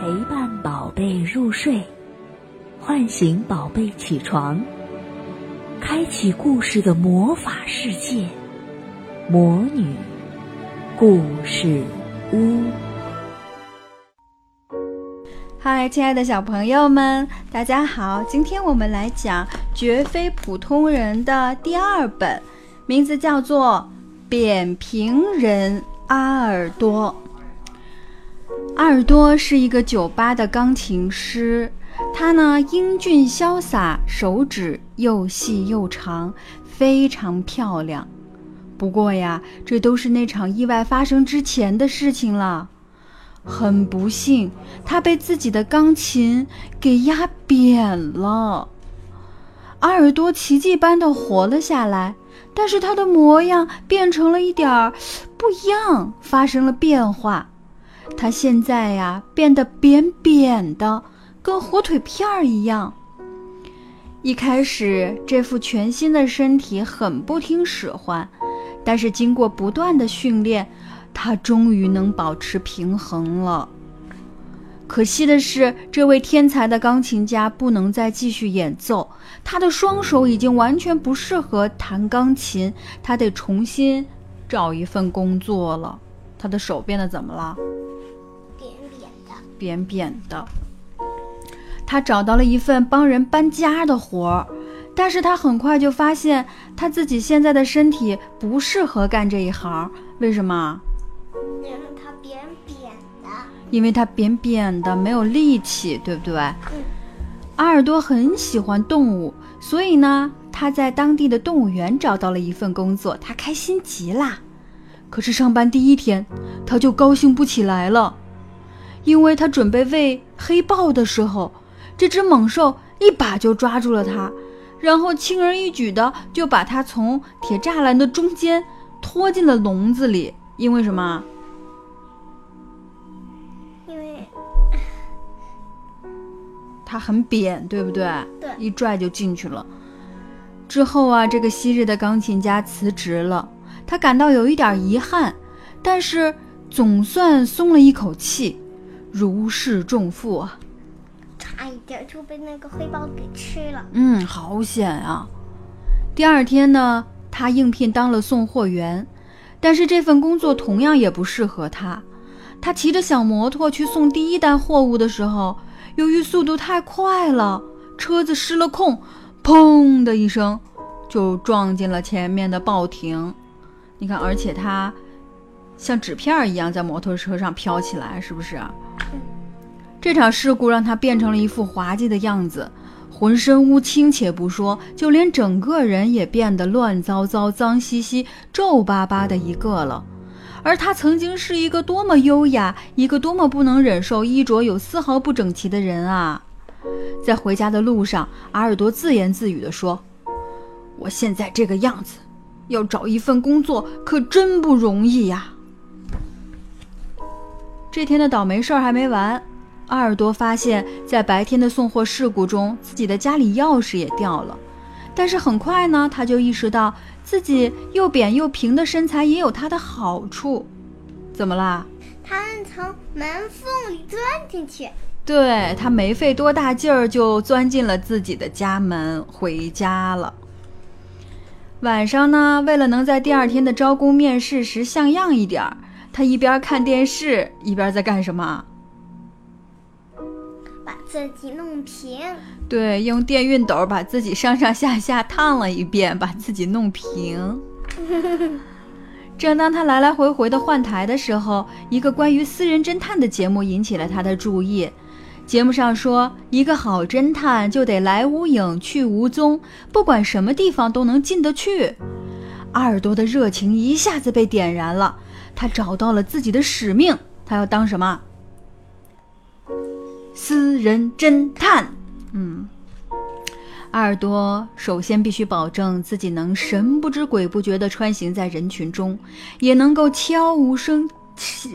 陪伴宝贝入睡，唤醒宝贝起床，开启故事的魔法世界——魔女故事屋。嗨，亲爱的小朋友们，大家好！今天我们来讲《绝非普通人》的第二本，名字叫做《扁平人阿尔多》。阿尔多是一个酒吧的钢琴师，他呢英俊潇洒，手指又细又长，非常漂亮。不过呀，这都是那场意外发生之前的事情了。很不幸，他被自己的钢琴给压扁了。阿尔多奇迹般的活了下来，但是他的模样变成了一点儿不一样，发生了变化。他现在呀，变得扁扁的，跟火腿片儿一样。一开始，这副全新的身体很不听使唤，但是经过不断的训练。他终于能保持平衡了。可惜的是，这位天才的钢琴家不能再继续演奏，他的双手已经完全不适合弹钢琴，他得重新找一份工作了。他的手变得怎么了？扁扁的。他找到了一份帮人搬家的活儿，但是他很快就发现他自己现在的身体不适合干这一行。为什么？因为它扁扁的，因为它扁扁的，没有力气，对不对？嗯。阿尔多很喜欢动物，所以呢，他在当地的动物园找到了一份工作，他开心极啦。可是上班第一天，他就高兴不起来了，因为他准备喂黑豹的时候，这只猛兽一把就抓住了他，然后轻而易举的就把他从铁栅栏的中间拖进了笼子里。因为什么？因为它很扁，对不对？对，一拽就进去了。之后啊，这个昔日的钢琴家辞职了，他感到有一点遗憾，但是总算松了一口气，如释重负啊。差一点就被那个黑豹给吃了。嗯，好险啊！第二天呢，他应聘当了送货员，但是这份工作同样也不适合他。他骑着小摩托去送第一单货物的时候。由于速度太快了，车子失了控，砰的一声，就撞进了前面的报亭。你看，而且它像纸片一样在摩托车上飘起来，是不是？这场事故让他变成了一副滑稽的样子，浑身乌青且不说，就连整个人也变得乱糟糟、脏兮兮、皱巴巴的一个了。而他曾经是一个多么优雅，一个多么不能忍受衣着有丝毫不整齐的人啊！在回家的路上，阿尔多自言自语地说：“我现在这个样子，要找一份工作可真不容易呀。”这天的倒霉事儿还没完，阿尔多发现，在白天的送货事故中，自己的家里钥匙也掉了。但是很快呢，他就意识到。自己又扁又平的身材也有它的好处，怎么啦？他们从门缝里钻进去。对他没费多大劲儿就钻进了自己的家门，回家了。晚上呢，为了能在第二天的招工面试时像样一点儿，他一边看电视一边在干什么？把自己弄平。对，用电熨斗把自己上上下下烫了一遍，把自己弄平。正当他来来回回的换台的时候，一个关于私人侦探的节目引起了他的注意。节目上说，一个好侦探就得来无影去无踪，不管什么地方都能进得去。阿尔多的热情一下子被点燃了，他找到了自己的使命，他要当什么？私人侦探。嗯，阿尔多首先必须保证自己能神不知鬼不觉地穿行在人群中，也能够悄无声，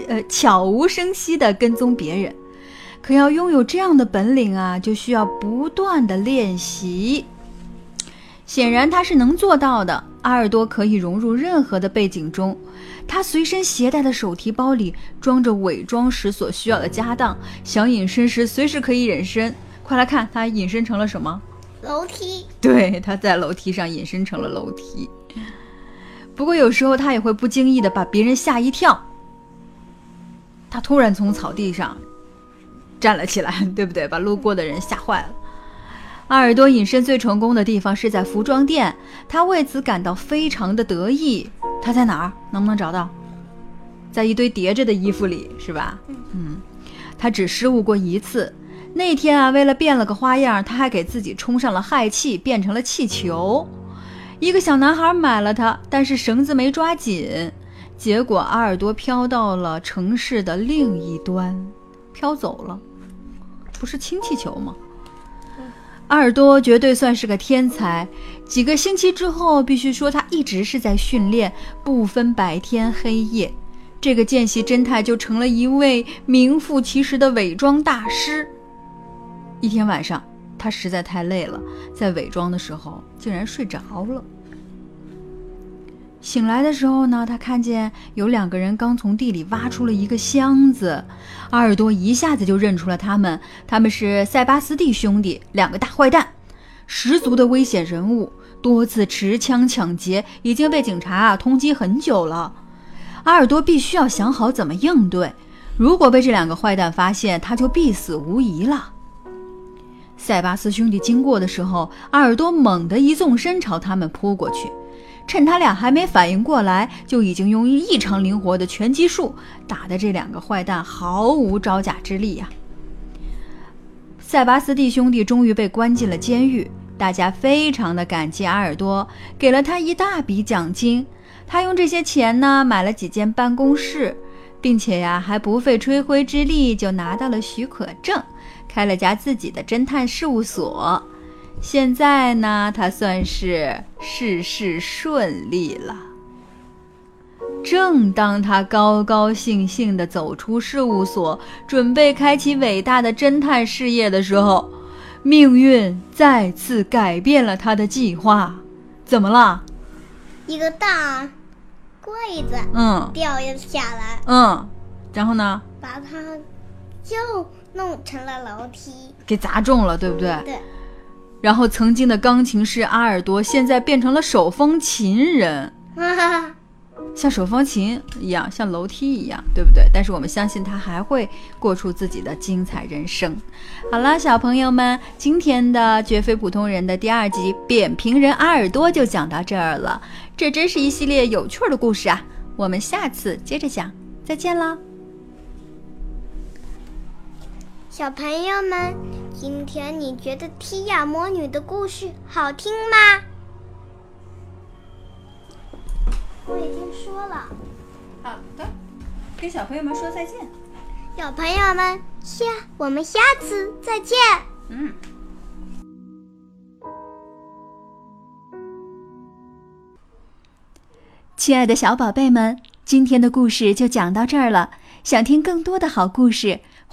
呃悄无声息地跟踪别人。可要拥有这样的本领啊，就需要不断的练习。显然他是能做到的。阿尔多可以融入任何的背景中。他随身携带的手提包里装着伪装时所需要的家当，想隐身时随时可以隐身。快来看，他隐身成了什么？楼梯。对，他在楼梯上隐身成了楼梯。不过有时候他也会不经意的把别人吓一跳。他突然从草地上站了起来，对不对？把路过的人吓坏了。阿尔多隐身最成功的地方是在服装店，他为此感到非常的得意。他在哪儿？能不能找到？在一堆叠着的衣服里，是吧？嗯，他只失误过一次。那天啊，为了变了个花样，他还给自己充上了氦气，变成了气球。一个小男孩买了它，但是绳子没抓紧，结果阿尔多飘到了城市的另一端，飘走了。不是氢气球吗？阿尔多绝对算是个天才。几个星期之后，必须说他一直是在训练，不分白天黑夜。这个见习侦探就成了一位名副其实的伪装大师。一天晚上，他实在太累了，在伪装的时候竟然睡着了。醒来的时候呢，他看见有两个人刚从地里挖出了一个箱子，阿尔多一下子就认出了他们，他们是塞巴斯蒂兄弟，两个大坏蛋，十足的危险人物，多次持枪抢劫，已经被警察啊通缉很久了。阿尔多必须要想好怎么应对，如果被这两个坏蛋发现，他就必死无疑了。塞巴斯兄弟经过的时候，阿尔多猛地一纵身朝他们扑过去。趁他俩还没反应过来，就已经用异常灵活的拳击术打的这两个坏蛋毫无招架之力呀！塞巴斯蒂兄弟终于被关进了监狱，大家非常的感激阿尔多，给了他一大笔奖金。他用这些钱呢，买了几间办公室，并且呀，还不费吹灰之力就拿到了许可证，开了家自己的侦探事务所。现在呢，他算是事事顺利了。正当他高高兴兴地走出事务所，准备开启伟大的侦探事业的时候，命运再次改变了他的计划。怎么了？一个大柜子，嗯，掉了下来，嗯，然后呢？把它又弄成了楼梯，给砸中了，对不对？对。然后，曾经的钢琴师阿尔多现在变成了手风琴人，像手风琴一样，像楼梯一样，对不对？但是我们相信他还会过出自己的精彩人生。好了，小朋友们，今天的绝非普通人的第二集《扁平人阿尔多》就讲到这儿了。这真是一系列有趣的故事啊！我们下次接着讲，再见啦！小朋友们，今天你觉得提亚魔女的故事好听吗？我已经说了。好的，跟小朋友们说再见。小朋友们，下我们下次再见。嗯。亲爱的小宝贝们，今天的故事就讲到这儿了。想听更多的好故事。